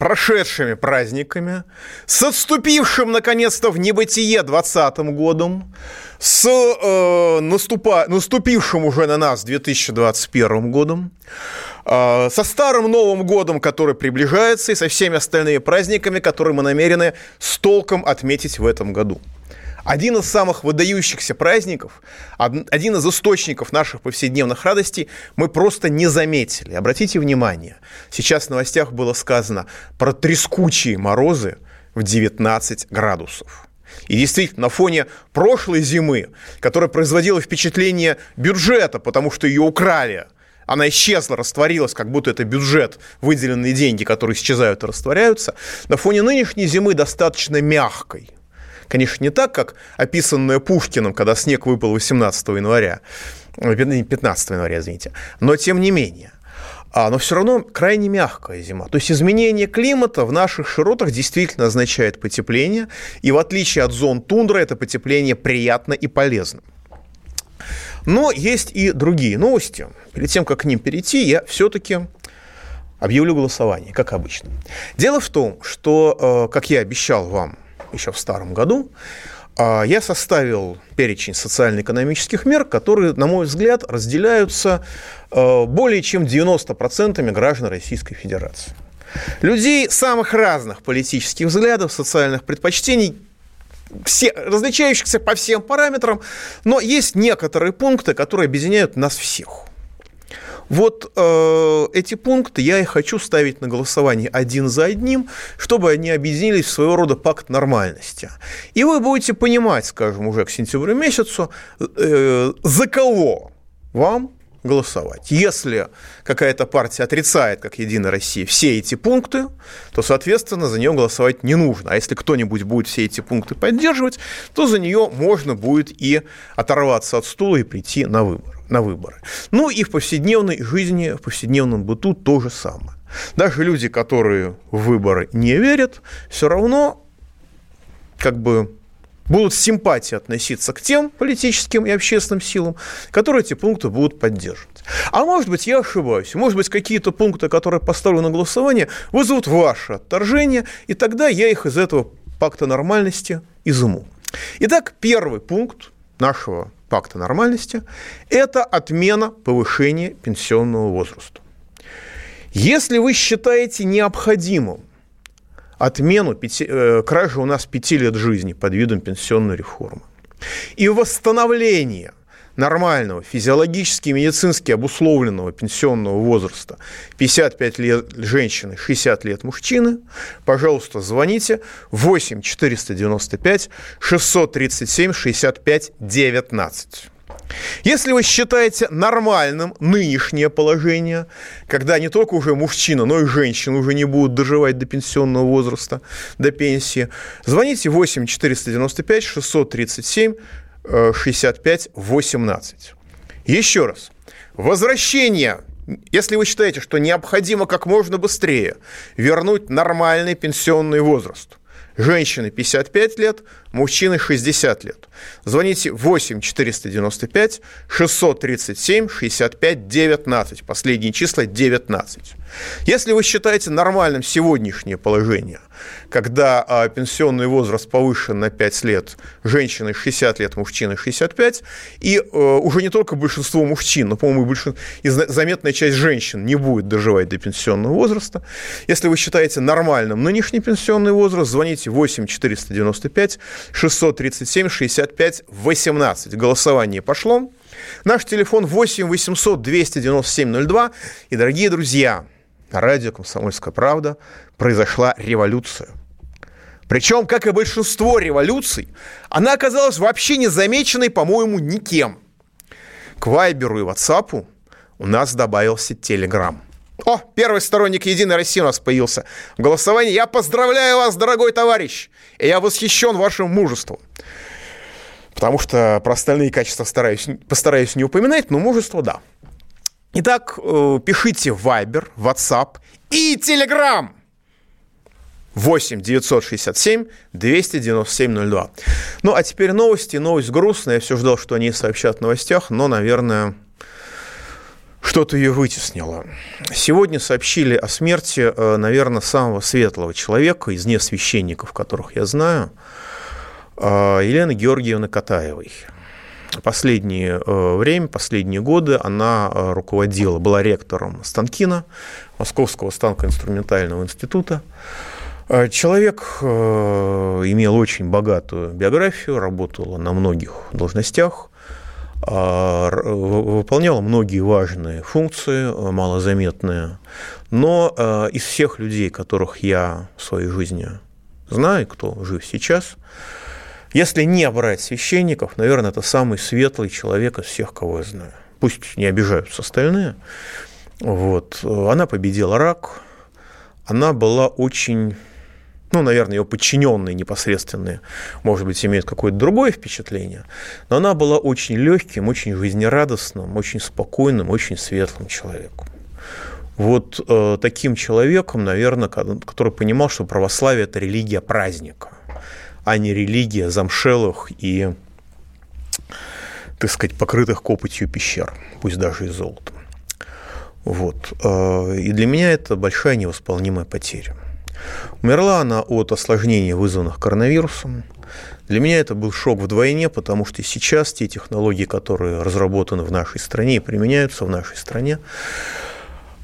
прошедшими праздниками, с отступившим, наконец-то, в небытие 20 годом, с э, наступа, наступившим уже на нас 2021 годом, э, со старым Новым годом, который приближается, и со всеми остальными праздниками, которые мы намерены с толком отметить в этом году. Один из самых выдающихся праздников, один из источников наших повседневных радостей мы просто не заметили. Обратите внимание, сейчас в новостях было сказано про трескучие морозы в 19 градусов. И действительно, на фоне прошлой зимы, которая производила впечатление бюджета, потому что ее украли, она исчезла, растворилась, как будто это бюджет, выделенные деньги, которые исчезают и растворяются, на фоне нынешней зимы достаточно мягкой – Конечно, не так, как описанное Пушкиным, когда снег выпал 18 января, 15 января, извините, но тем не менее. А, но все равно крайне мягкая зима. То есть изменение климата в наших широтах действительно означает потепление, и в отличие от зон тундры это потепление приятно и полезно. Но есть и другие новости. Перед тем, как к ним перейти, я все-таки объявлю голосование, как обычно. Дело в том, что, э, как я обещал вам еще в старом году, а, я составил перечень социально-экономических мер, которые, на мой взгляд, разделяются а, более чем 90% граждан Российской Федерации. Людей самых разных политических взглядов, социальных предпочтений, все, различающихся по всем параметрам, но есть некоторые пункты, которые объединяют нас всех. Вот э, эти пункты я и хочу ставить на голосование один за одним, чтобы они объединились в своего рода пакт нормальности. И вы будете понимать, скажем, уже к сентябрю месяцу, э, за кого вам голосовать. Если какая-то партия отрицает, как Единая Россия, все эти пункты, то, соответственно, за нее голосовать не нужно. А если кто-нибудь будет все эти пункты поддерживать, то за нее можно будет и оторваться от стула и прийти на выборы на выборы. Ну и в повседневной жизни, в повседневном быту то же самое. Даже люди, которые в выборы не верят, все равно как бы будут с симпатией относиться к тем политическим и общественным силам, которые эти пункты будут поддерживать. А может быть, я ошибаюсь. Может быть, какие-то пункты, которые поставлю на голосование, вызовут ваше отторжение, и тогда я их из этого пакта нормальности изыму. Итак, первый пункт нашего пакта нормальности, это отмена повышения пенсионного возраста. Если вы считаете необходимым отмену пяти, э, кражи у нас пяти лет жизни под видом пенсионной реформы и восстановление нормального, физиологически медицински обусловленного пенсионного возраста 55 лет женщины, 60 лет мужчины, пожалуйста, звоните 8 495 637 65 19. Если вы считаете нормальным нынешнее положение, когда не только уже мужчина, но и женщина уже не будут доживать до пенсионного возраста, до пенсии, звоните 8 495 637 65-18. Еще раз. Возвращение если вы считаете, что необходимо как можно быстрее вернуть нормальный пенсионный возраст, женщины 55 лет, мужчины 60 лет. Звоните 8 495 637 65 19. Последние числа 19. Если вы считаете нормальным сегодняшнее положение, когда а, пенсионный возраст повышен на 5 лет, женщины 60 лет, мужчины 65, и а, уже не только большинство мужчин, но, по-моему, большин... и заметная часть женщин не будет доживать до пенсионного возраста. Если вы считаете нормальным нынешний пенсионный возраст, звоните 8 495 637 65 18. Голосование пошло. Наш телефон 8 800 297 02. И, дорогие друзья, на радио «Комсомольская правда» произошла революция. Причем, как и большинство революций, она оказалась вообще незамеченной, по-моему, никем. К Вайберу и Ватсапу у нас добавился Телеграм. О, первый сторонник «Единой России» у нас появился в голосовании. Я поздравляю вас, дорогой товарищ, и я восхищен вашим мужеством. Потому что про остальные качества стараюсь, постараюсь не упоминать, но мужество – да. Итак, э, пишите Viber, WhatsApp и Telegram. 8 967 297 02. Ну, а теперь новости. Новость грустная. Я все ждал, что они сообщат в новостях, но, наверное, что-то ее вытеснило. Сегодня сообщили о смерти, э, наверное, самого светлого человека из несвященников, которых я знаю, э, Елены Георгиевны Катаевой. Последнее э, время, последние годы она руководила, была ректором Станкина, Московского станкоинструментального института. Человек имел очень богатую биографию, работал на многих должностях, выполняла многие важные функции, э, малозаметные, но э, из всех людей, которых я в своей жизни знаю, кто жив сейчас, если не брать священников, наверное, это самый светлый человек из всех, кого я знаю. Пусть не обижаются остальные. Вот. Она победила рак, она была очень ну, наверное, ее подчиненные непосредственные, может быть, имеют какое-то другое впечатление, но она была очень легким, очень жизнерадостным, очень спокойным, очень светлым человеком. Вот э, таким человеком, наверное, который понимал, что православие – это религия праздника, а не религия замшелых и, так сказать, покрытых копотью пещер, пусть даже и золотом. Вот. Э, и для меня это большая невосполнимая потеря. Умерла она от осложнений, вызванных коронавирусом. Для меня это был шок вдвойне, потому что сейчас те технологии, которые разработаны в нашей стране и применяются в нашей стране,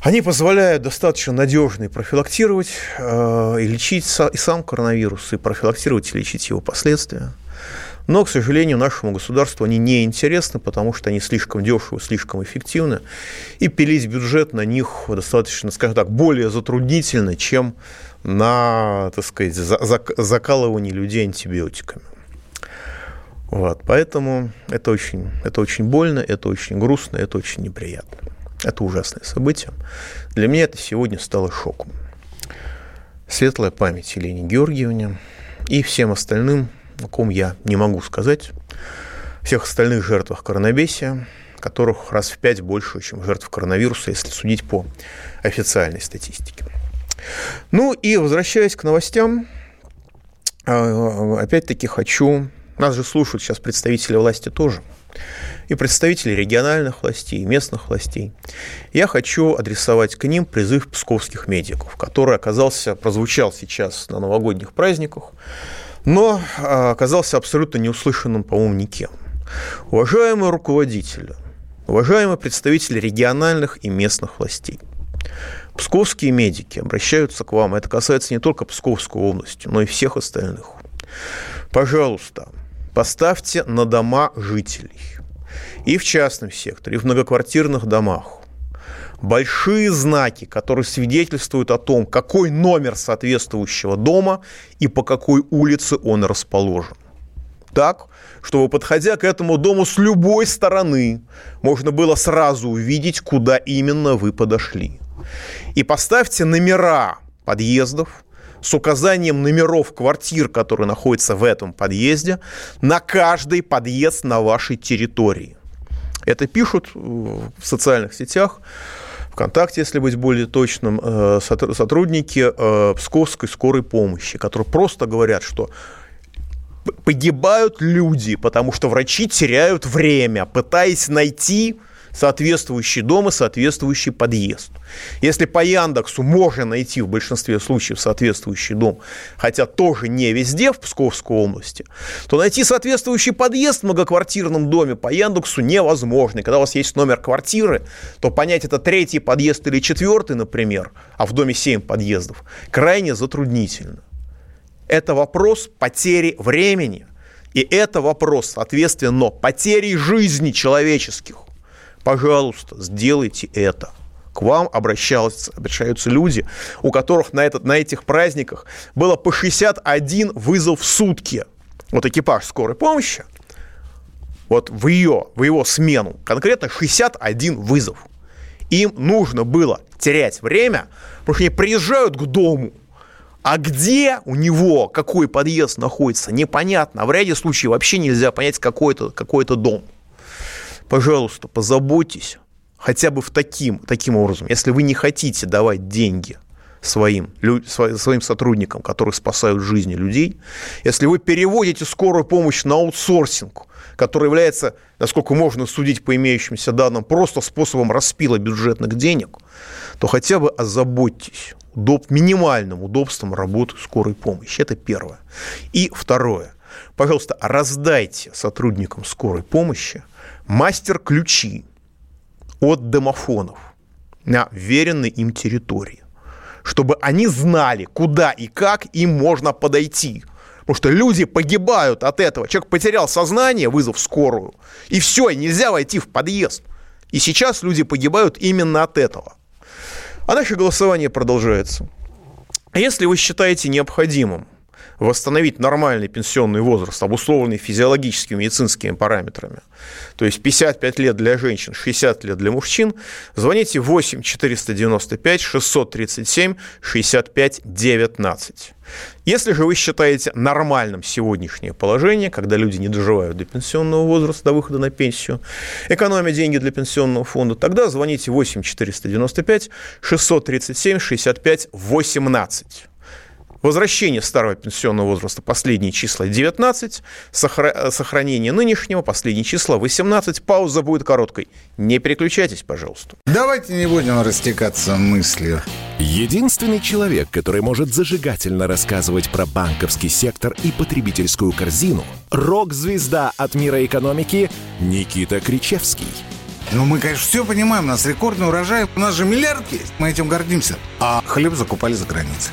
они позволяют достаточно надежно и профилактировать э, и лечить и сам коронавирус, и профилактировать и лечить его последствия. Но, к сожалению, нашему государству они не интересны, потому что они слишком дешевы, слишком эффективны, и пилить бюджет на них достаточно, скажем так, более затруднительно, чем на, так сказать, закалывание людей антибиотиками. Вот, поэтому это очень, это очень больно, это очень грустно, это очень неприятно. Это ужасное событие. Для меня это сегодня стало шоком. Светлая память Елене Георгиевне и всем остальным, о ком я не могу сказать, всех остальных жертвах коронабесия, которых раз в пять больше, чем жертв коронавируса, если судить по официальной статистике. Ну и возвращаясь к новостям, а, опять-таки хочу... Нас же слушают сейчас представители власти тоже. И представители региональных властей, местных властей. Я хочу адресовать к ним призыв псковских медиков, который оказался, прозвучал сейчас на новогодних праздниках, но а, оказался абсолютно неуслышанным, по-моему, никем. Уважаемые руководители, уважаемые представители региональных и местных властей – Псковские медики обращаются к вам. Это касается не только Псковской области, но и всех остальных. Пожалуйста, поставьте на дома жителей и в частном секторе, и в многоквартирных домах большие знаки, которые свидетельствуют о том, какой номер соответствующего дома и по какой улице он расположен. Так, чтобы, подходя к этому дому с любой стороны, можно было сразу увидеть, куда именно вы подошли и поставьте номера подъездов с указанием номеров квартир, которые находятся в этом подъезде, на каждый подъезд на вашей территории. Это пишут в социальных сетях, ВКонтакте, если быть более точным, э, сотрудники э, Псковской скорой помощи, которые просто говорят, что погибают люди, потому что врачи теряют время, пытаясь найти соответствующий дом и соответствующий подъезд. Если по Яндексу можно найти в большинстве случаев соответствующий дом, хотя тоже не везде в Псковской области, то найти соответствующий подъезд в многоквартирном доме по Яндексу невозможно. И когда у вас есть номер квартиры, то понять, это третий подъезд или четвертый, например, а в доме 7 подъездов, крайне затруднительно. Это вопрос потери времени. И это вопрос, соответственно, потери жизни человеческих пожалуйста, сделайте это. К вам обращаются, обращаются люди, у которых на, этот, на этих праздниках было по 61 вызов в сутки. Вот экипаж скорой помощи, вот в ее, в его смену конкретно 61 вызов. Им нужно было терять время, потому что они приезжают к дому, а где у него какой подъезд находится, непонятно. А в ряде случаев вообще нельзя понять какой-то какой дом. Пожалуйста, позаботьтесь хотя бы в таким, таким образом. Если вы не хотите давать деньги своим, своим сотрудникам, которые спасают жизни людей, если вы переводите скорую помощь на аутсорсинг, который является, насколько можно судить по имеющимся данным, просто способом распила бюджетных денег, то хотя бы озаботьтесь удоб, минимальным удобством работы скорой помощи. Это первое. И второе. Пожалуйста, раздайте сотрудникам скорой помощи мастер-ключи от домофонов на веренной им территории чтобы они знали, куда и как им можно подойти. Потому что люди погибают от этого. Человек потерял сознание, вызвав скорую, и все, нельзя войти в подъезд. И сейчас люди погибают именно от этого. А наше голосование продолжается. Если вы считаете необходимым восстановить нормальный пенсионный возраст, обусловленный физиологическими медицинскими параметрами, то есть 55 лет для женщин, 60 лет для мужчин, звоните 8 495 637 65 19. Если же вы считаете нормальным сегодняшнее положение, когда люди не доживают до пенсионного возраста, до выхода на пенсию, экономя деньги для пенсионного фонда, тогда звоните 8 495 637 65 18. Возвращение старого пенсионного возраста последние числа 19, сохранение нынешнего последние числа 18. Пауза будет короткой. Не переключайтесь, пожалуйста. Давайте не будем растекаться мыслью. Единственный человек, который может зажигательно рассказывать про банковский сектор и потребительскую корзину – рок-звезда от мира экономики Никита Кричевский. Ну, мы, конечно, все понимаем, у нас рекордный урожай, у нас же миллиард есть, мы этим гордимся. А хлеб закупали за границей.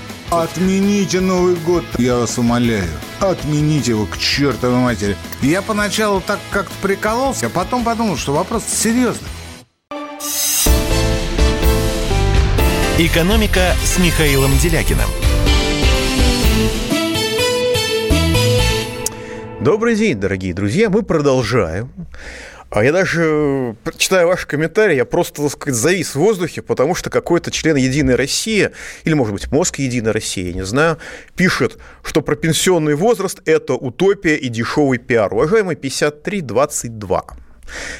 Отмените Новый год, я вас умоляю. Отмените его к чертовой матери. Я поначалу так как-то прикололся, а потом подумал, что вопрос серьезный. «Экономика» с Михаилом Делякиным. Добрый день, дорогие друзья. Мы продолжаем. А я даже, читая ваши комментарии, я просто, так сказать, завис в воздухе, потому что какой-то член «Единой России», или, может быть, мозг «Единой России», я не знаю, пишет, что про пенсионный возраст – это утопия и дешевый пиар. Уважаемый 5322.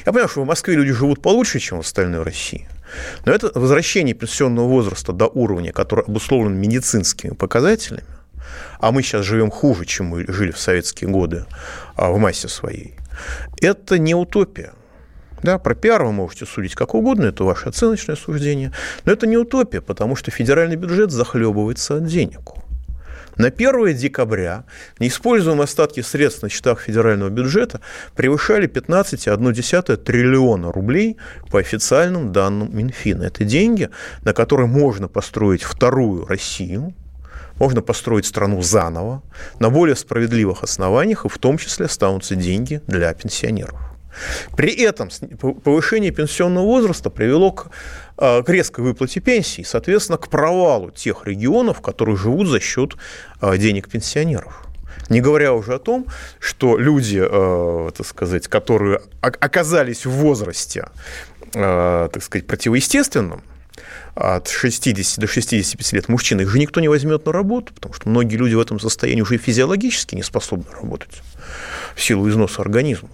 Я понимаю, что в Москве люди живут получше, чем в остальной России. Но это возвращение пенсионного возраста до уровня, который обусловлен медицинскими показателями, а мы сейчас живем хуже, чем мы жили в советские годы а, в массе своей, это не утопия. Да, про пиар вы можете судить как угодно, это ваше оценочное суждение, но это не утопия, потому что федеральный бюджет захлебывается от денег. На 1 декабря неиспользуемые остатки средств на счетах федерального бюджета превышали 15,1 триллиона рублей по официальным данным Минфина. Это деньги, на которые можно построить вторую Россию, можно построить страну заново, на более справедливых основаниях, и в том числе останутся деньги для пенсионеров. При этом повышение пенсионного возраста привело к, а, к резкой выплате пенсий, соответственно, к провалу тех регионов, которые живут за счет а, денег пенсионеров. Не говоря уже о том, что люди, а, так сказать, которые оказались в возрасте, так сказать, противоестественном, от 60 до 65 лет мужчин, их же никто не возьмет на работу, потому что многие люди в этом состоянии уже физиологически не способны работать в силу износа организма.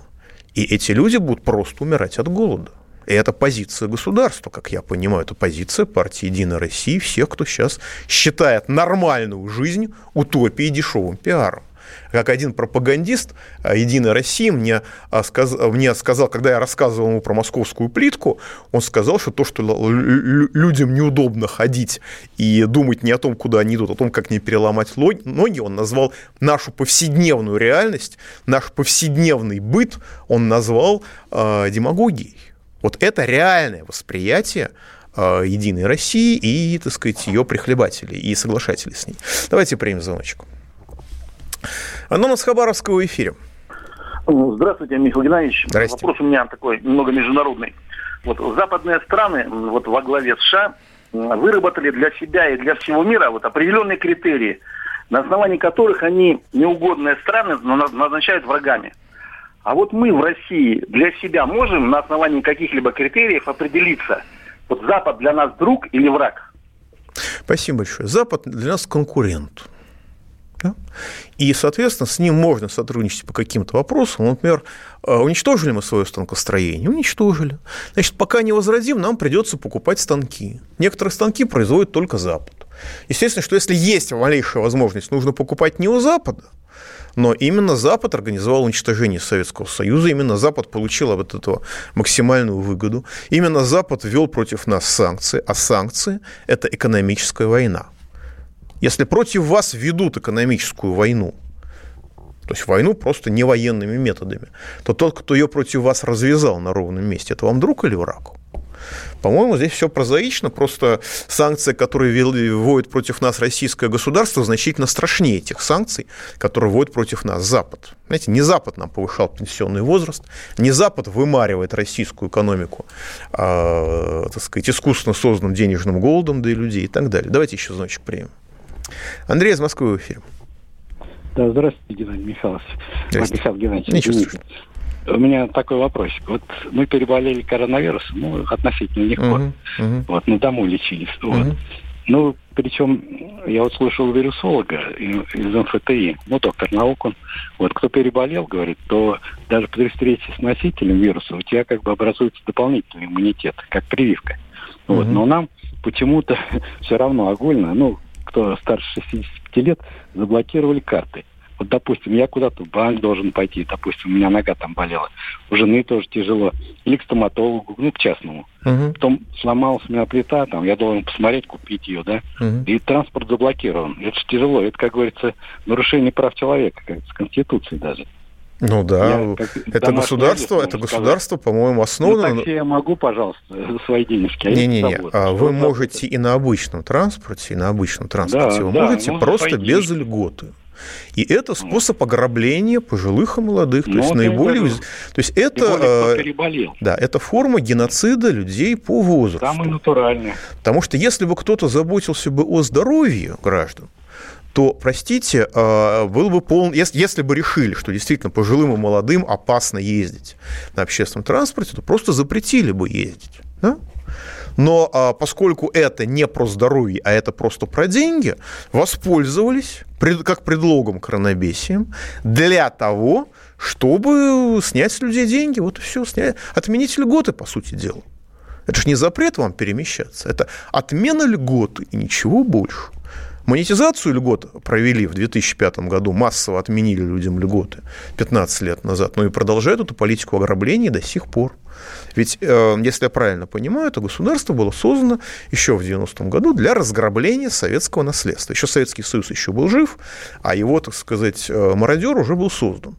И эти люди будут просто умирать от голода. И это позиция государства, как я понимаю, это позиция партии «Единая Россия», всех, кто сейчас считает нормальную жизнь утопией дешевым пиаром как один пропагандист а, «Единой России» мне, а, сказ... мне сказал, когда я рассказывал ему про московскую плитку, он сказал, что то, что людям неудобно ходить и думать не о том, куда они идут, а о том, как не переломать ноги, он назвал нашу повседневную реальность, наш повседневный быт, он назвал э, демагогией. Вот это реальное восприятие э, Единой России и, так сказать, ее прихлебателей и соглашателей с ней. Давайте примем звоночек. Оно с Хабаровского эфире. Здравствуйте, Михаил Геннадьевич. Здравствуйте. Вопрос у меня такой немного международный. Вот западные страны, вот во главе США, выработали для себя и для всего мира вот определенные критерии, на основании которых они неугодные страны назначают врагами. А вот мы в России для себя можем на основании каких-либо критериев определиться, вот Запад для нас друг или враг? Спасибо большое. Запад для нас конкурент. Да? И, соответственно, с ним можно сотрудничать по каким-то вопросам. Например, э, уничтожили мы свое станкостроение? Уничтожили. Значит, пока не возродим, нам придется покупать станки. Некоторые станки производит только Запад. Естественно, что если есть малейшая возможность, нужно покупать не у Запада, но именно Запад организовал уничтожение Советского Союза, именно Запад получил от этого максимальную выгоду, именно Запад ввел против нас санкции, а санкции – это экономическая война. Если против вас ведут экономическую войну, то есть войну просто не военными методами, то тот, кто ее против вас развязал на ровном месте, это вам друг или враг? По-моему, здесь все прозаично, просто санкции, которые вводит против нас российское государство, значительно страшнее тех санкций, которые вводит против нас Запад. Знаете, не Запад нам повышал пенсионный возраст, не Запад вымаривает российскую экономику, а, так сказать, искусственно созданным денежным голодом, да и людей и так далее. Давайте еще звоночек примем. Андрей из Москвы в эфире. Да, здравствуйте, Геннадий Михайлович. Михаил Геннадьевич. Ничего страшного. У меня такой вопросик. Вот мы переболели коронавирусом, ну, относительно легко. Uh-huh, uh-huh. Вот, на дому лечились. Uh-huh. Вот. Ну, причем я вот слушал вирусолога из МФТИ, ну, доктор наук он. Вот, кто переболел, говорит, то даже при встрече с носителем вируса у тебя как бы образуется дополнительный иммунитет, как прививка. Uh-huh. Вот, но нам почему-то все равно огульно, ну, кто старше 65 лет, заблокировали карты. Вот, допустим, я куда-то в банк должен пойти, допустим, у меня нога там болела, у жены тоже тяжело, или к стоматологу, ну, к частному. Uh-huh. Потом сломалась у меня плита, там, я должен посмотреть, купить ее, да, uh-huh. и транспорт заблокирован. Это же тяжело, это, как говорится, нарушение прав человека, как с Конституцией даже. Ну да, я, это государство, это государство, по-моему, основано. Ну, такси я могу, пожалуйста, за свои денежки. А Не-не-не, а вы можете и на обычном транспорте, и на обычном транспорте да, вы да, можете просто без льготы. И это способ ограбления пожилых и молодых. То есть наиболее... То есть это... Более, да, это форма геноцида людей по возрасту. Самый натуральный. Потому что если бы кто-то заботился бы о здоровье граждан, то, простите, а, был бы полный, если, если бы решили, что действительно пожилым и молодым опасно ездить на общественном транспорте, то просто запретили бы ездить. Да? Но а, поскольку это не про здоровье, а это просто про деньги, воспользовались как предлогом коронабесием для того, чтобы снять с людей деньги. Вот и все, снять, отменить льготы, по сути дела. Это же не запрет вам перемещаться, это отмена льготы и ничего больше. Монетизацию льгот провели в 2005 году, массово отменили людям льготы 15 лет назад, но и продолжают эту политику ограбления до сих пор. Ведь, э, если я правильно понимаю, это государство было создано еще в 90-м году для разграбления советского наследства. Еще Советский Союз еще был жив, а его, так сказать, э, мародер уже был создан.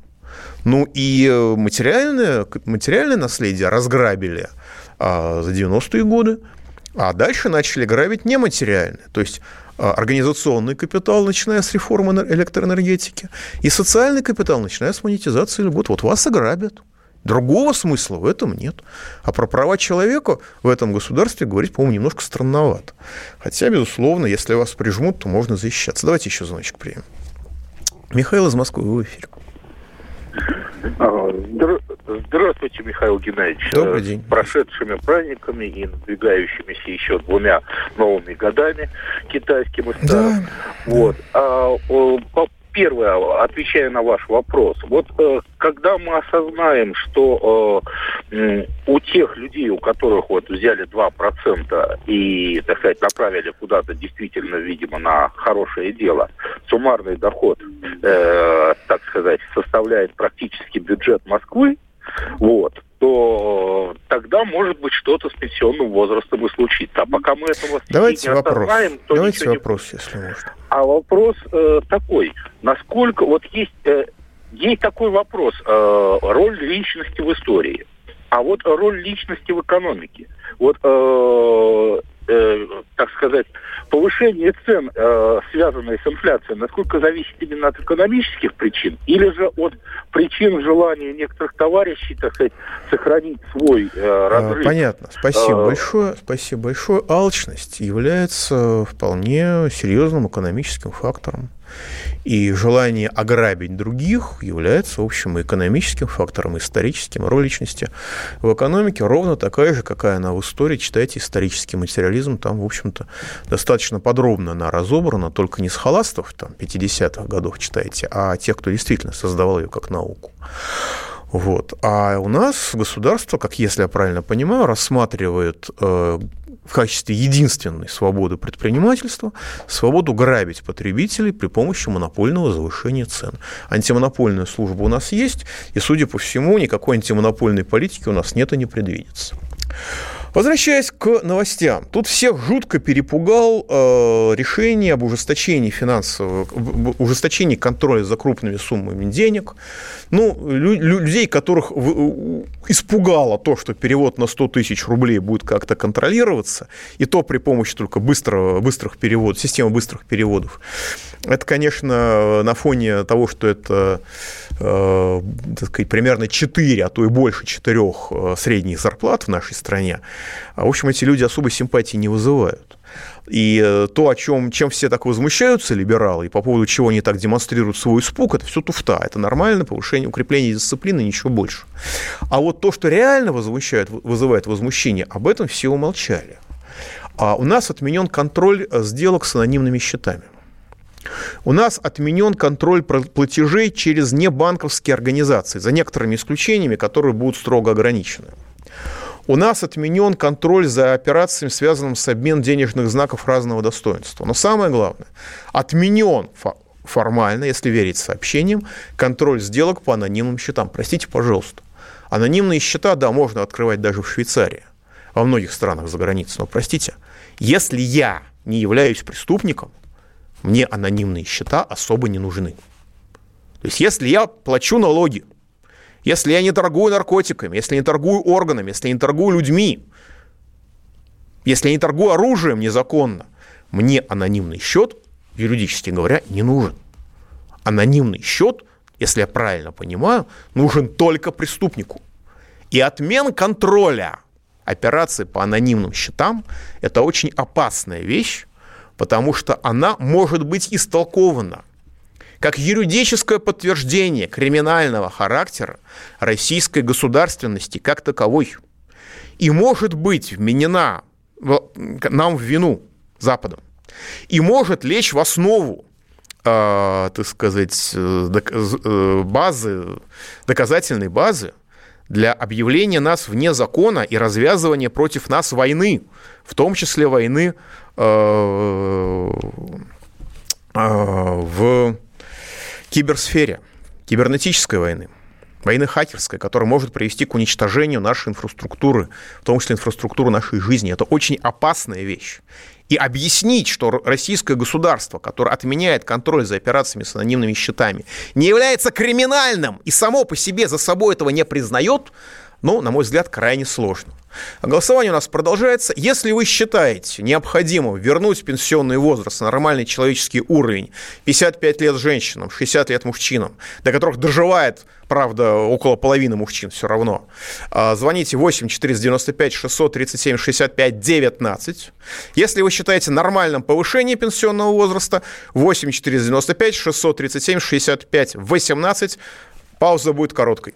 Ну и э, материальное, материальное наследие разграбили а, за 90-е годы, а дальше начали грабить нематериальное. То есть организационный капитал, начиная с реформы электроэнергетики, и социальный капитал, начиная с монетизации льгот. Вот вас ограбят. Другого смысла в этом нет. А про права человека в этом государстве говорить, по-моему, немножко странновато. Хотя, безусловно, если вас прижмут, то можно защищаться. Давайте еще звоночек примем. Михаил из Москвы, вы в эфире. А, здравствуйте, Михаил Геннадьевич. Добрый день. С прошедшими праздниками и надвигающимися еще двумя новыми годами китайским и старым. Да. Вот. А, по первое, отвечая на ваш вопрос, вот э, когда мы осознаем, что э, у тех людей, у которых вот взяли 2% и, так сказать, направили куда-то действительно, видимо, на хорошее дело, суммарный доход, э, так сказать, составляет практически бюджет Москвы, вот, то тогда, может быть, что-то с пенсионным возрастом и случится. А пока мы этого Давайте не вопрос. то Давайте вопрос, не... если можно. А вопрос э, такой. Насколько... Вот есть, э, есть такой вопрос. Э, роль личности в истории. А вот роль личности в экономике. Вот э, э, так сказать, повышение цен, э, связанное с инфляцией, насколько зависит именно от экономических причин, или же от причин желания некоторых товарищей, так сказать, сохранить свой э, а, разрыв? Понятно. Спасибо большое. Спасибо большое. Алчность является вполне серьезным экономическим фактором. И желание ограбить других является, в общем, экономическим фактором, историческим. Роль личности в экономике ровно такая же, какая она в истории. Читайте исторический материализм, там, в общем-то, достаточно подробно она разобрана, только не с холастов, там, 50-х годов читайте, а тех, кто действительно создавал ее как науку. Вот. А у нас государство, как если я правильно понимаю, рассматривает э, в качестве единственной свободы предпринимательства свободу грабить потребителей при помощи монопольного завышения цен. Антимонопольная служба у нас есть, и, судя по всему, никакой антимонопольной политики у нас нет и не предвидится. Возвращаясь к новостям, тут всех жутко перепугал э, решение об ужесточении финансового, ужесточении контроля за крупными суммами денег. Ну, лю, людей, которых испугало то, что перевод на 100 тысяч рублей будет как-то контролироваться, и то при помощи только быстрого, быстрых переводов, системы быстрых переводов. Это, конечно, на фоне того, что это так сказать, примерно 4, а то и больше 4 э, средних зарплат в нашей стране, в общем, эти люди особой симпатии не вызывают. И э, то, о чем, чем все так возмущаются, либералы, и по поводу чего они так демонстрируют свой испуг, это все туфта. Это нормально, повышение, укрепление дисциплины, ничего больше. А вот то, что реально возмущает, вызывает возмущение, об этом все умолчали. А у нас отменен контроль сделок с анонимными счетами. У нас отменен контроль платежей через небанковские организации, за некоторыми исключениями, которые будут строго ограничены. У нас отменен контроль за операциями, связанными с обменом денежных знаков разного достоинства. Но самое главное, отменен формально, если верить сообщениям, контроль сделок по анонимным счетам. Простите, пожалуйста. Анонимные счета, да, можно открывать даже в Швейцарии, во многих странах за границей. Но, простите, если я не являюсь преступником, мне анонимные счета особо не нужны. То есть если я плачу налоги, если я не торгую наркотиками, если не торгую органами, если не торгую людьми, если я не торгую оружием незаконно, мне анонимный счет, юридически говоря, не нужен. Анонимный счет, если я правильно понимаю, нужен только преступнику. И отмен контроля операций по анонимным счетам – это очень опасная вещь, потому что она может быть истолкована как юридическое подтверждение криминального характера российской государственности как таковой. И может быть вменена нам в вину Западом. И может лечь в основу э, так сказать, э, э, базы, доказательной базы для объявления нас вне закона и развязывания против нас войны, в том числе войны э, э, в киберсфере, кибернетической войны, войны хакерской, которая может привести к уничтожению нашей инфраструктуры, в том числе инфраструктуры нашей жизни. Это очень опасная вещь. И объяснить, что российское государство, которое отменяет контроль за операциями с анонимными счетами, не является криминальным и само по себе за собой этого не признает, ну, на мой взгляд, крайне сложно. Голосование у нас продолжается. Если вы считаете необходимым вернуть пенсионный возраст на нормальный человеческий уровень 55 лет женщинам, 60 лет мужчинам, до которых доживает, правда, около половины мужчин все равно, а, звоните 8 495 637 65 19. Если вы считаете нормальным повышение пенсионного возраста, 8 495 637 65 18. Пауза будет короткой.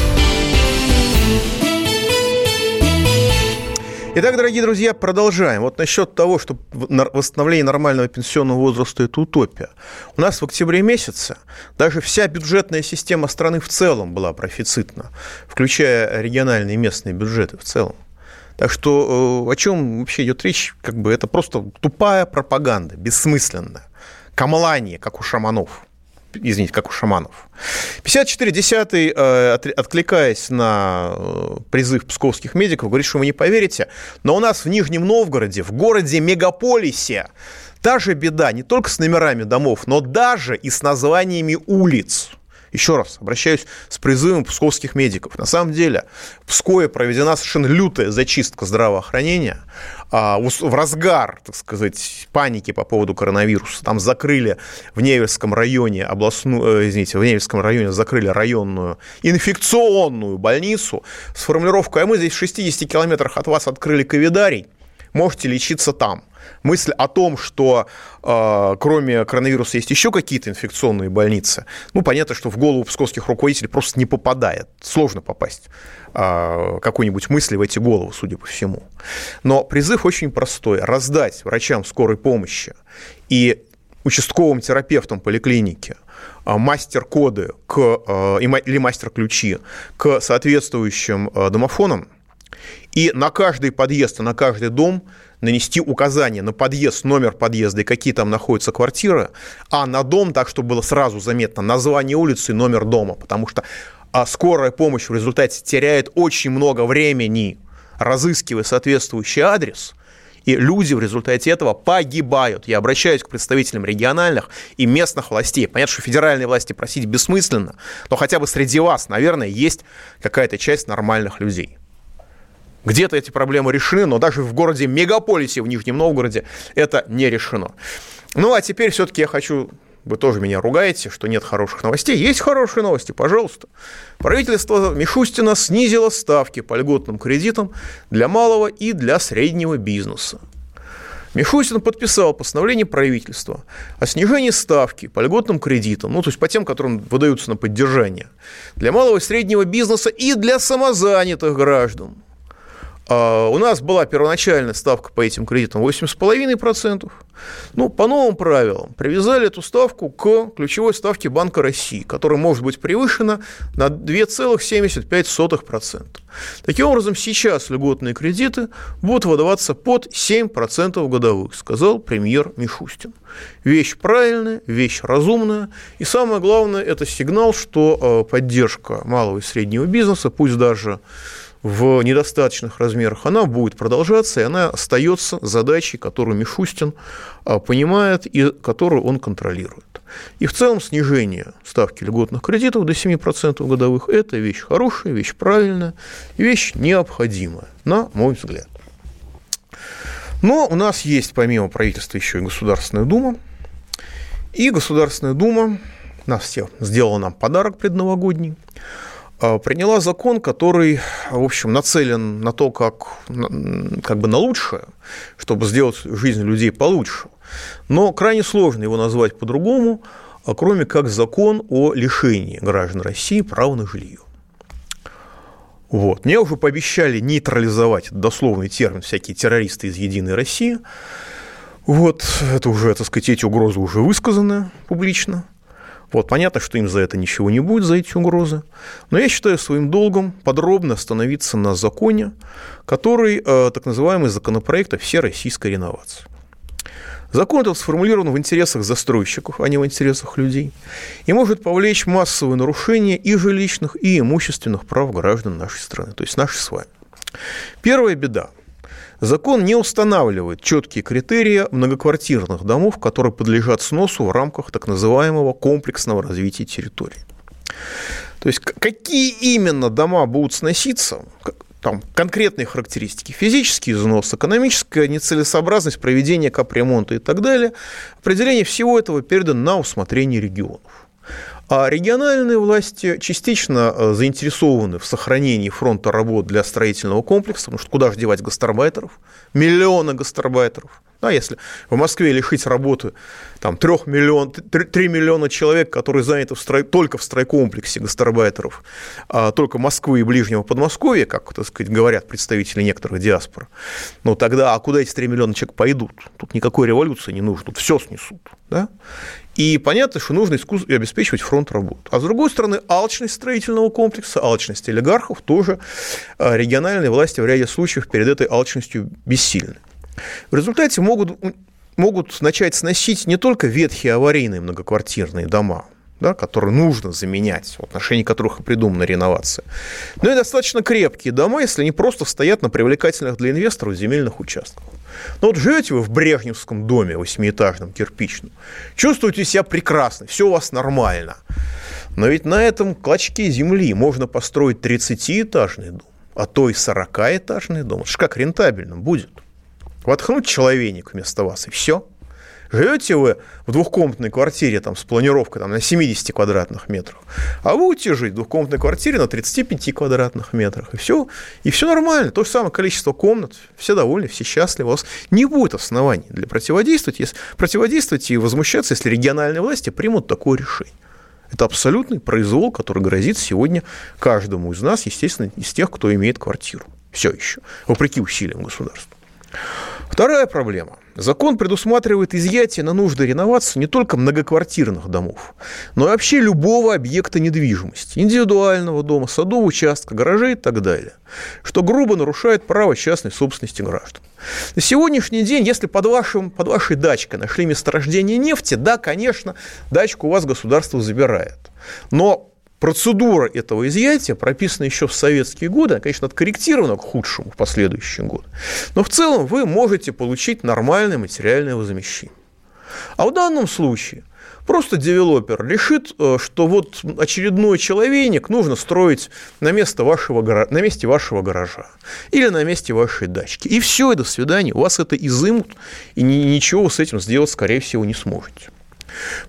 Итак, дорогие друзья, продолжаем. Вот насчет того, что восстановление нормального пенсионного возраста – это утопия. У нас в октябре месяце даже вся бюджетная система страны в целом была профицитна, включая региональные и местные бюджеты в целом. Так что э, о чем вообще идет речь? Как бы это просто тупая пропаганда, бессмысленная. Камлание, как у шаманов извините, как у шаманов. 54-10, э, откликаясь на э, призыв псковских медиков, говорит, что вы не поверите, но у нас в Нижнем Новгороде, в городе-мегаполисе, та же беда не только с номерами домов, но даже и с названиями улиц. Еще раз обращаюсь с призывом псковских медиков. На самом деле в Пскове проведена совершенно лютая зачистка здравоохранения. А, в разгар, так сказать, паники по поводу коронавируса. Там закрыли в Невельском районе областную, э, извините, в Невельском районе закрыли районную инфекционную больницу с формулировкой «А мы здесь в 60 километрах от вас открыли ковидарий, можете лечиться там» мысль о том, что э, кроме коронавируса есть еще какие-то инфекционные больницы, ну, понятно, что в голову псковских руководителей просто не попадает. Сложно попасть э, какой-нибудь мысли в эти головы, судя по всему. Но призыв очень простой. Раздать врачам скорой помощи и участковым терапевтам поликлиники а, мастер-коды к, или мастер-ключи к соответствующим домофонам, и на каждый подъезд и на каждый дом нанести указание на подъезд, номер подъезда и какие там находятся квартиры, а на дом, так, чтобы было сразу заметно название улицы и номер дома, потому что а скорая помощь в результате теряет очень много времени, разыскивая соответствующий адрес, и люди в результате этого погибают. Я обращаюсь к представителям региональных и местных властей. Понятно, что федеральные власти просить бессмысленно, но хотя бы среди вас, наверное, есть какая-то часть нормальных людей. Где-то эти проблемы решены, но даже в городе мегаполисе, в Нижнем Новгороде, это не решено. Ну, а теперь все-таки я хочу вы тоже меня ругаете, что нет хороших новостей. Есть хорошие новости, пожалуйста. Правительство Мишустина снизило ставки по льготным кредитам для малого и для среднего бизнеса. Мишустин подписал постановление правительства о снижении ставки по льготным кредитам, ну, то есть по тем, которым выдаются на поддержание, для малого и среднего бизнеса и для самозанятых граждан. А, у нас была первоначальная ставка по этим кредитам 8,5%. Ну, по новым правилам привязали эту ставку к ключевой ставке Банка России, которая может быть превышена на 2,75%. Таким образом, сейчас льготные кредиты будут выдаваться под 7% годовых, сказал премьер Мишустин. Вещь правильная, вещь разумная. И самое главное, это сигнал, что а, поддержка малого и среднего бизнеса, пусть даже в недостаточных размерах, она будет продолжаться, и она остается задачей, которую Мишустин а, понимает и которую он контролирует. И в целом снижение ставки льготных кредитов до 7% годовых – это вещь хорошая, вещь правильная, вещь необходимая, на мой взгляд. Но у нас есть помимо правительства еще и Государственная Дума. И Государственная Дума нас всех сделала нам подарок предновогодний – приняла закон, который, в общем, нацелен на то, как, как бы на лучшее, чтобы сделать жизнь людей получше. Но крайне сложно его назвать по-другому, а кроме как закон о лишении граждан России права на жилье. Вот. Мне уже пообещали нейтрализовать дословный термин всякие террористы из «Единой России». Вот, это уже, так сказать, эти угрозы уже высказаны публично. Вот, понятно, что им за это ничего не будет, за эти угрозы. Но я считаю своим долгом подробно остановиться на законе, который э, так называемый законопроект о всероссийской реновации. Закон этот сформулирован в интересах застройщиков, а не в интересах людей, и может повлечь массовые нарушения и жилищных, и имущественных прав граждан нашей страны, то есть нашей с вами. Первая беда Закон не устанавливает четкие критерии многоквартирных домов, которые подлежат сносу в рамках так называемого комплексного развития территории. То есть какие именно дома будут сноситься, там конкретные характеристики, физический износ, экономическая нецелесообразность проведения капремонта и так далее, определение всего этого передано на усмотрение регионов. А региональные власти частично э, заинтересованы в сохранении фронта работ для строительного комплекса, потому что куда же девать гастарбайтеров? Миллионы гастарбайтеров Да, если в Москве лишить работы там, 3, миллион, 3 миллиона человек, которые заняты в строй, только в стройкомплексе гастарбайтеров, а только Москвы и ближнего Подмосковья, как, так сказать, говорят представители некоторых диаспор, ну тогда а куда эти 3 миллиона человек пойдут? Тут никакой революции не нужно, тут все снесут. Да? И понятно, что нужно искус... обеспечивать фронт работ. А с другой стороны, алчность строительного комплекса, алчность олигархов тоже а, региональные власти в ряде случаев перед этой алчностью бессильны. В результате могут, могут начать сносить не только ветхие аварийные многоквартирные дома, да, которые нужно заменять, в отношении которых и придумана реновация. Но и достаточно крепкие дома, если они просто стоят на привлекательных для инвесторов земельных участках. Но вот живете вы в Брежневском доме восьмиэтажном, кирпичном, чувствуете себя прекрасно, все у вас нормально. Но ведь на этом клочке земли можно построить 30-этажный дом, а то и 40-этажный дом. Это же как рентабельно будет. Воткнуть человейник вместо вас, и все. Живете вы в двухкомнатной квартире там, с планировкой там, на 70 квадратных метрах, а вы будете жить в двухкомнатной квартире на 35 квадратных метрах. И все, и все нормально. То же самое количество комнат, все довольны, все счастливы. У вас не будет оснований для противодействовать, если, противодействовать и возмущаться, если региональные власти примут такое решение. Это абсолютный произвол, который грозит сегодня каждому из нас, естественно, из тех, кто имеет квартиру. Все еще, вопреки усилиям государства. Вторая проблема. Закон предусматривает изъятие на нужды реновации не только многоквартирных домов, но и вообще любого объекта недвижимости, индивидуального дома, садового участка, гаражей и так далее, что грубо нарушает право частной собственности граждан. На сегодняшний день, если под, вашим, под вашей дачкой нашли месторождение нефти, да, конечно, дачку у вас государство забирает. Но процедура этого изъятия прописана еще в советские годы, она, конечно, откорректирована к худшему в последующие годы. Но в целом вы можете получить нормальное материальное возмещение. А в данном случае просто девелопер решит, э, что вот очередной человейник нужно строить на, место вашего, на месте вашего гаража или на месте вашей дачки. И все, и до свидания. У вас это изымут, и ничего с этим сделать, скорее всего, не сможете.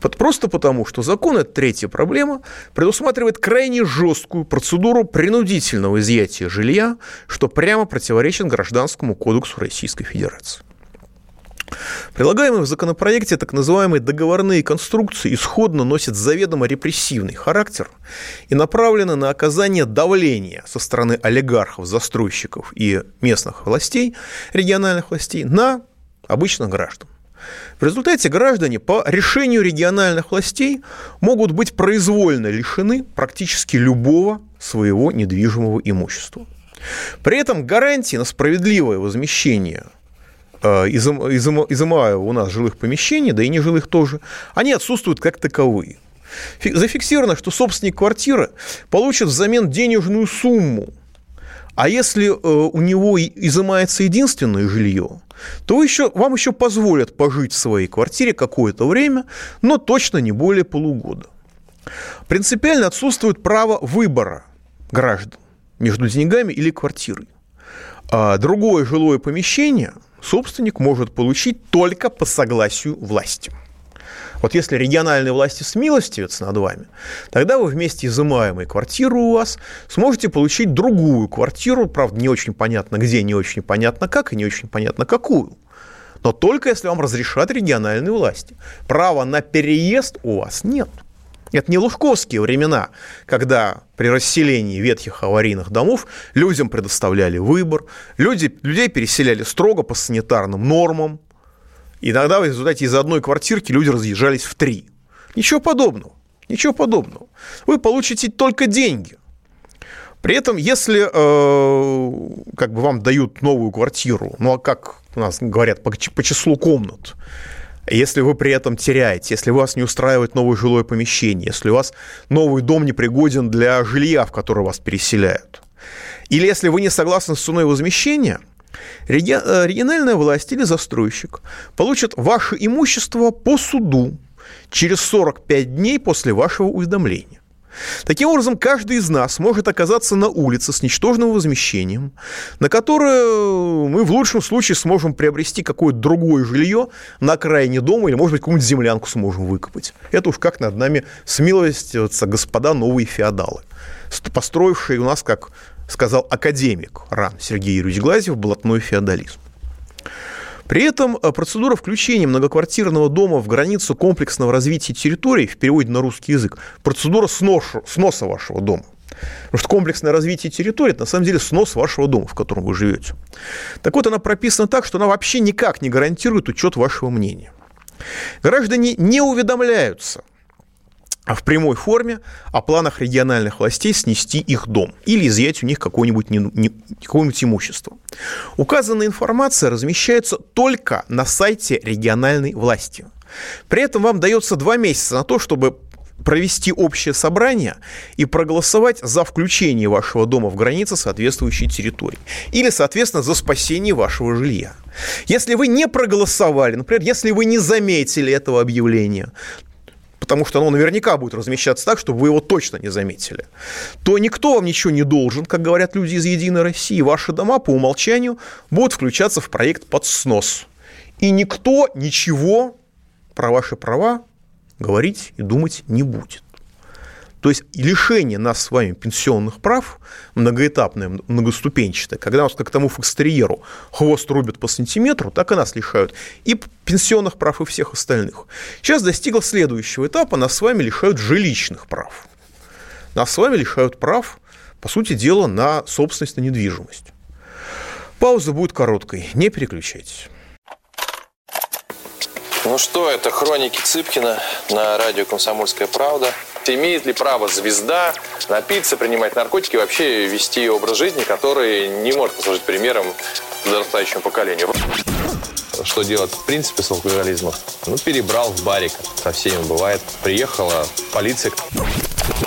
Просто потому, что закон, это третья проблема, предусматривает крайне жесткую процедуру принудительного изъятия жилья, что прямо противоречит Гражданскому кодексу Российской Федерации. Предлагаемые в законопроекте так называемые договорные конструкции исходно носят заведомо репрессивный характер и направлены на оказание давления со стороны олигархов, застройщиков и местных властей, региональных властей на обычных граждан. В результате граждане по решению региональных властей могут быть произвольно лишены практически любого своего недвижимого имущества. При этом гарантии на справедливое возмещение э, изымая у нас жилых помещений, да и нежилых тоже, они отсутствуют как таковые. Зафиксировано, что собственник квартиры получит взамен денежную сумму а если э, у него изымается единственное жилье, то еще, вам еще позволят пожить в своей квартире какое-то время, но точно не более полугода. Принципиально отсутствует право выбора граждан между деньгами или квартирой. А другое жилое помещение собственник может получить только по согласию власти. Вот если региональные власти смилостивятся над вами, тогда вы вместе изымаемой квартиры у вас сможете получить другую квартиру, правда, не очень понятно где, не очень понятно как и не очень понятно какую. Но только если вам разрешат региональные власти. Права на переезд у вас нет. Это не лужковские времена, когда при расселении ветхих аварийных домов людям предоставляли выбор, люди, людей переселяли строго по санитарным нормам, Иногда в результате из одной квартирки люди разъезжались в три. Ничего подобного. Ничего подобного. Вы получите только деньги. При этом, если э, как бы вам дают новую квартиру, ну а как у нас говорят, по, по числу комнат, если вы при этом теряете, если вас не устраивает новое жилое помещение, если у вас новый дом не пригоден для жилья, в которое вас переселяют, или если вы не согласны с ценой возмещения – региональная власть или застройщик получат ваше имущество по суду через 45 дней после вашего уведомления. Таким образом, каждый из нас может оказаться на улице с ничтожным возмещением, на которое мы в лучшем случае сможем приобрести какое-то другое жилье на окраине дома или, может быть, какую-нибудь землянку сможем выкопать. Это уж как над нами смилостивятся господа новые феодалы, построившие у нас, как сказал академик РАН Сергей Юрьевич Глазьев, блатной феодализм. При этом э, процедура включения многоквартирного дома в границу комплексного развития территорий, в переводе на русский язык, процедура сношу, сноса вашего дома. Потому что комплексное развитие территории – это на самом деле снос вашего дома, в котором вы живете. Так вот, она прописана так, что она вообще никак не гарантирует учет вашего мнения. Граждане не уведомляются в прямой форме о планах региональных властей снести их дом или изъять у них какое-нибудь, не, не, какое-нибудь имущество. Указанная информация размещается только на сайте региональной власти. При этом вам дается два месяца на то, чтобы провести общее собрание и проголосовать за включение вашего дома в границы соответствующей территории. Или, соответственно, за спасение вашего жилья. Если вы не проголосовали, например, если вы не заметили этого объявления, потому что оно наверняка будет размещаться так, чтобы вы его точно не заметили, то никто вам ничего не должен, как говорят люди из «Единой России». Ваши дома по умолчанию будут включаться в проект под снос. И никто ничего про ваши права говорить и думать не будет. То есть лишение нас с вами пенсионных прав, многоэтапное, многоступенчатое, когда нас как тому фокстерьеру хвост рубят по сантиметру, так и нас лишают и пенсионных прав, и всех остальных. Сейчас достигло следующего этапа, нас с вами лишают жилищных прав. Нас с вами лишают прав, по сути дела, на собственность на недвижимость. Пауза будет короткой, не переключайтесь. Ну что, это хроники Цыпкина на радио «Комсомольская правда». Имеет ли право звезда напиться, принимать наркотики и вообще вести образ жизни, который не может послужить примером подрастающему поколению? Что делать в принципе с алкоголизмом? Ну, перебрал в барик. Со всеми бывает. Приехала полиция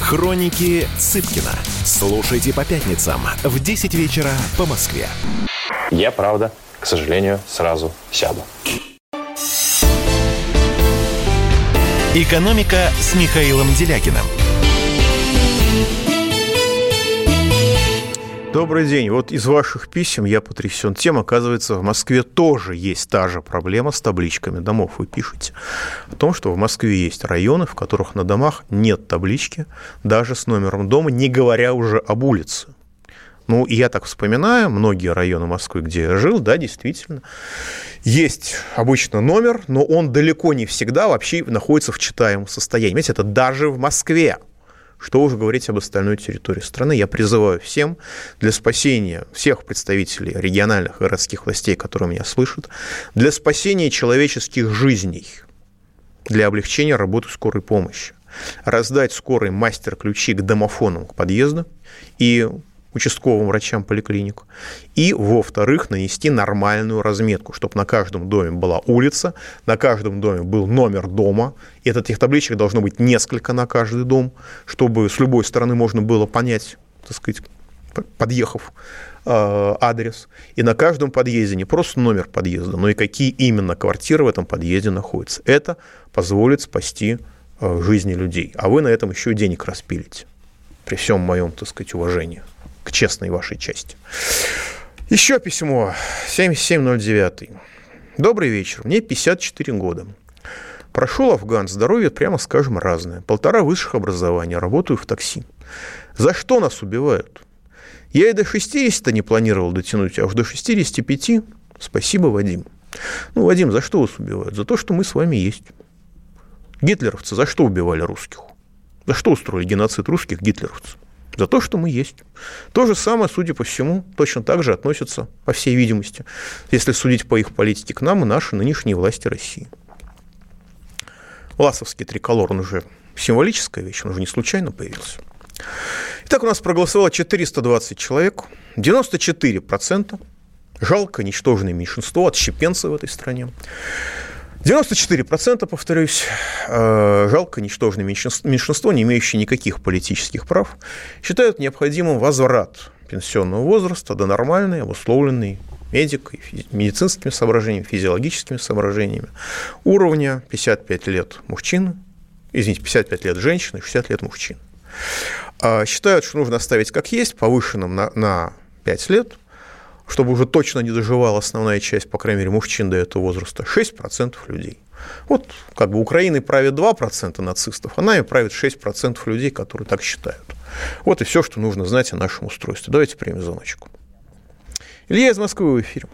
Хроники Цыпкина. Слушайте по пятницам в 10 вечера по Москве. Я, правда, к сожалению, сразу сяду. «Экономика» с Михаилом Делякиным. Добрый день. Вот из ваших писем я потрясен тем, оказывается, в Москве тоже есть та же проблема с табличками домов. Вы пишете о том, что в Москве есть районы, в которых на домах нет таблички, даже с номером дома, не говоря уже об улице. Ну, и я так вспоминаю, многие районы Москвы, где я жил, да, действительно, есть обычно номер, но он далеко не всегда вообще находится в читаемом состоянии. Понимаете, это даже в Москве. Что уже говорить об остальной территории страны. Я призываю всем для спасения всех представителей региональных и городских властей, которые меня слышат, для спасения человеческих жизней, для облегчения работы скорой помощи, раздать скорой мастер-ключи к домофонам к подъезду и участковым врачам поликлиник. И, во-вторых, нанести нормальную разметку, чтобы на каждом доме была улица, на каждом доме был номер дома. И этих табличек должно быть несколько на каждый дом, чтобы с любой стороны можно было понять, так сказать, подъехав э, адрес. И на каждом подъезде не просто номер подъезда, но и какие именно квартиры в этом подъезде находятся. Это позволит спасти э, жизни людей. А вы на этом еще денег распилите. При всем моем, так сказать, уважении к честной вашей части. Еще письмо 7709. Добрый вечер. Мне 54 года. Прошел Афган, здоровье, прямо скажем, разное. Полтора высших образования, работаю в такси. За что нас убивают? Я и до 60 не планировал дотянуть, а уж до 65 спасибо, Вадим. Ну, Вадим, за что вас убивают? За то, что мы с вами есть. Гитлеровцы за что убивали русских? За что устроили геноцид русских гитлеровцев? За то, что мы есть. То же самое, судя по всему, точно так же относится, по всей видимости, если судить по их политике, к нам и наши нынешние власти России. Ласовский триколор, он уже символическая вещь, он уже не случайно появился. Итак, у нас проголосовало 420 человек, 94% жалко, ничтожное меньшинство, отщепенцы в этой стране. 94%, повторюсь, э, жалко, ничтожное меньшинство, не имеющее никаких политических прав, считают необходимым возврат пенсионного возраста до нормальной, обусловленной медикой, медицинскими соображениями, физиологическими соображениями, уровня 55 лет мужчин, извините, 55 лет женщин и 60 лет мужчин. А считают, что нужно оставить как есть, повышенным на, на 5 лет, чтобы уже точно не доживала основная часть, по крайней мере, мужчин до этого возраста, 6% людей. Вот как бы Украиной правит 2% нацистов, а нами правит 6% людей, которые так считают. Вот и все, что нужно знать о нашем устройстве. Давайте примем звоночку. Илья из Москвы в эфире.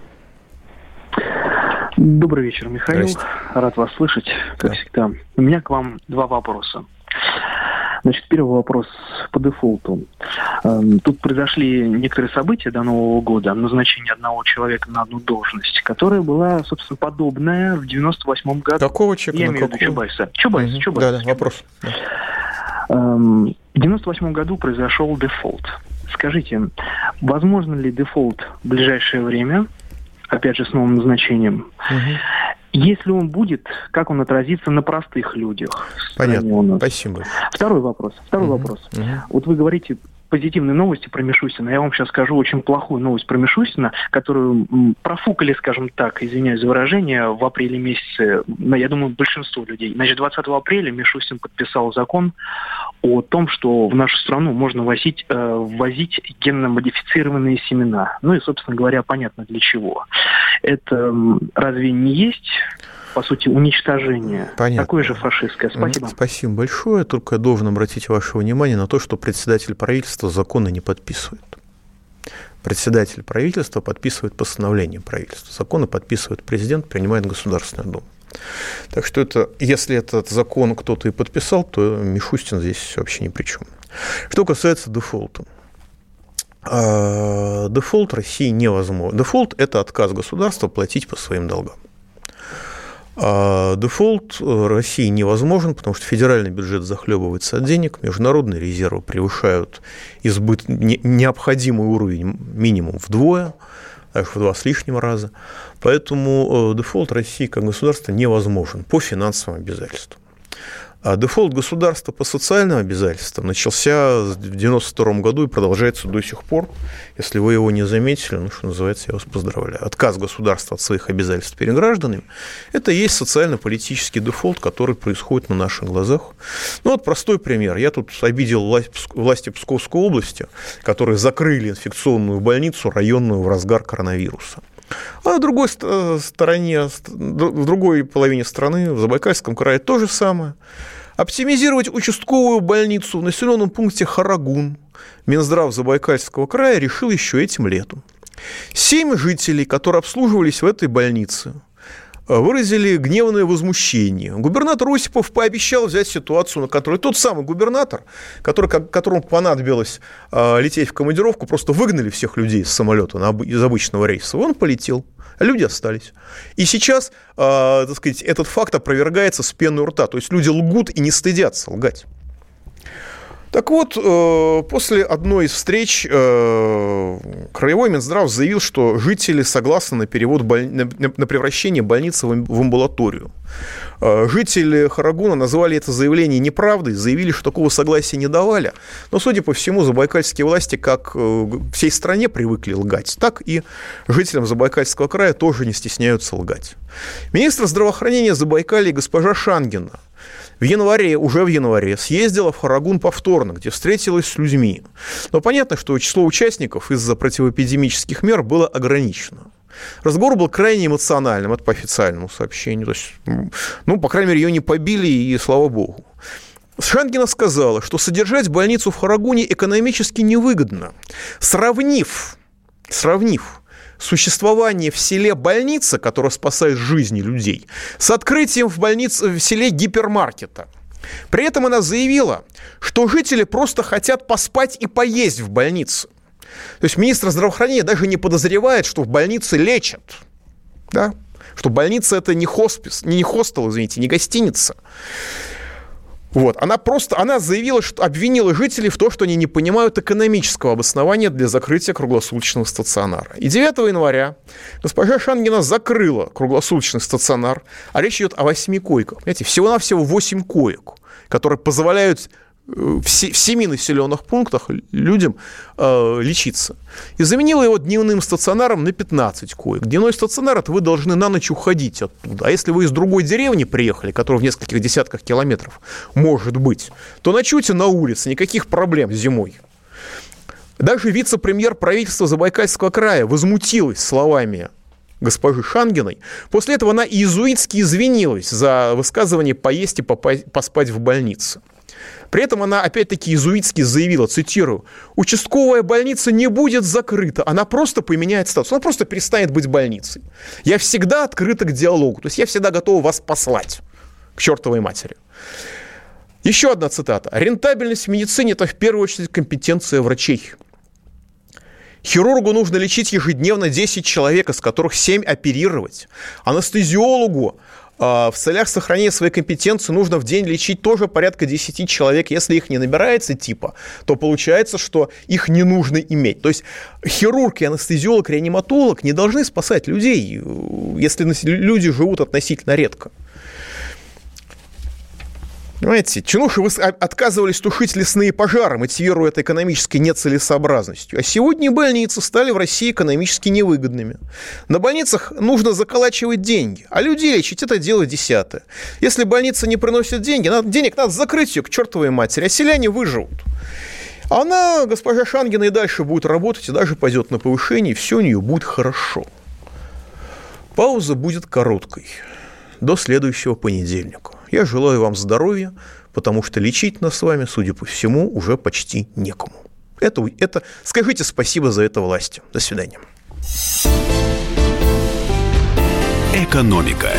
Добрый вечер, Михаил. Рад вас слышать, как да. всегда. У меня к вам два вопроса. Значит, первый вопрос по дефолту. Эм, тут произошли некоторые события до Нового года, назначение одного человека на одну должность, которая была, собственно, подобная в 98 году. Какого человека? Я имею в виду Чубайса. Чубайс, угу. Чубайс. Да, да, вопрос. Эм, в 98 году произошел дефолт. Скажите, возможно ли дефолт в ближайшее время, опять же, с новым назначением? Угу. Если он будет, как он отразится на простых людях? Понятно. Спасибо. Второй вопрос. Второй угу. вопрос. Угу. Вот вы говорите позитивные новости про Мишустина. Я вам сейчас скажу очень плохую новость про Мишустина, которую профукали, скажем так, извиняюсь за выражение, в апреле месяце, ну, я думаю, большинство людей. Значит, 20 апреля Мишустин подписал закон о том, что в нашу страну можно возить, э, ввозить генно-модифицированные семена. Ну и, собственно говоря, понятно для чего. Это разве не есть по сути, уничтожение. Понятно. Такое же фашистское. Спасибо. Спасибо большое. Только я должен обратить ваше внимание на то, что председатель правительства законы не подписывает. Председатель правительства подписывает постановление правительства. Законы подписывает президент, принимает Государственная Дума. Так что это, если этот закон кто-то и подписал, то Мишустин здесь вообще ни при чем. Что касается дефолта. А, дефолт России невозможно. Дефолт – это отказ государства платить по своим долгам. А дефолт э, России невозможен, потому что федеральный бюджет захлебывается от денег, международные резервы превышают избыт, необходимый уровень минимум вдвое, даже в два с лишним раза. Поэтому э, дефолт России как государства невозможен по финансовым обязательствам. А дефолт государства по социальным обязательствам начался в 1992 году и продолжается до сих пор. Если вы его не заметили, ну, что называется, я вас поздравляю. Отказ государства от своих обязательств перед гражданами – это и есть социально-политический дефолт, который происходит на наших глазах. Ну, вот простой пример. Я тут обидел власти Псковской области, которые закрыли инфекционную больницу районную в разгар коронавируса. А на другой стороне, в другой половине страны, в Забайкальском крае, то же самое. Оптимизировать участковую больницу в населенном пункте Харагун Минздрав Забайкальского края решил еще этим летом. Семь жителей, которые обслуживались в этой больнице, выразили гневное возмущение. Губернатор Осипов пообещал взять ситуацию на которой Тот самый губернатор, который, которому понадобилось э, лететь в командировку, просто выгнали всех людей с самолета из обычного рейса. Он полетел, а люди остались. И сейчас, э, так сказать, этот факт опровергается с пеной у рта. То есть люди лгут и не стыдятся лгать. Так вот, э, после одной из встреч э, Краевой Минздрав заявил, что жители согласны на перевод боль... на превращение больницы в амбулаторию. Э, жители Харагуна назвали это заявление неправдой, заявили, что такого согласия не давали. Но, судя по всему, забайкальские власти как всей стране привыкли лгать, так и жителям Забайкальского края тоже не стесняются лгать. Министр здравоохранения Забайкалья госпожа Шангина – в январе, уже в январе, съездила в Харагун повторно, где встретилась с людьми. Но понятно, что число участников из-за противоэпидемических мер было ограничено. Разговор был крайне эмоциональным, это по официальному сообщению. То есть, ну, по крайней мере, ее не побили, и слава богу. Шангина сказала, что содержать больницу в Харагуне экономически невыгодно. Сравнив, сравнив существование в селе больницы, которая спасает жизни людей, с открытием в, больнице, в селе гипермаркета. При этом она заявила, что жители просто хотят поспать и поесть в больнице. То есть министр здравоохранения даже не подозревает, что в больнице лечат. Да? Что больница это не хоспис, не хостел, извините, не гостиница. Вот. Она просто, она заявила, что обвинила жителей в том, что они не понимают экономического обоснования для закрытия круглосуточного стационара. И 9 января госпожа Шангина закрыла круглосуточный стационар, а речь идет о 8 койках. Понимаете, всего-навсего 8 коек, которые позволяют в семи населенных пунктах людям э, лечиться. И заменила его дневным стационаром на 15 коек. Дневной стационар – это вы должны на ночь уходить оттуда. А если вы из другой деревни приехали, которая в нескольких десятках километров может быть, то ночуйте на улице, никаких проблем зимой. Даже вице-премьер правительства Забайкальского края возмутилась словами госпожи Шангиной. После этого она иезуитски извинилась за высказывание «поесть и поспать в больнице». При этом она опять-таки иезуитски заявила, цитирую, «Участковая больница не будет закрыта, она просто поменяет статус, она просто перестанет быть больницей. Я всегда открыта к диалогу, то есть я всегда готова вас послать к чертовой матери». Еще одна цитата. «Рентабельность в медицине – это в первую очередь компетенция врачей». Хирургу нужно лечить ежедневно 10 человек, из которых 7 оперировать. Анестезиологу в целях сохранения своей компетенции нужно в день лечить тоже порядка 10 человек. Если их не набирается типа, то получается, что их не нужно иметь. То есть хирург и анестезиолог, реаниматолог не должны спасать людей, если люди живут относительно редко. Понимаете, чинуши отказывались тушить лесные пожары, мотивируя это экономической нецелесообразностью. А сегодня больницы стали в России экономически невыгодными. На больницах нужно заколачивать деньги, а людей лечить – это дело десятое. Если больница не приносит деньги, надо, денег надо закрыть ее к чертовой матери, а селяне выживут. Она, госпожа Шангина, и дальше будет работать, и даже пойдет на повышение, и все у нее будет хорошо. Пауза будет короткой. До следующего понедельника. Я желаю вам здоровья, потому что лечить нас с вами, судя по всему, уже почти некому. Это, это, скажите спасибо за это власти. До свидания. Экономика.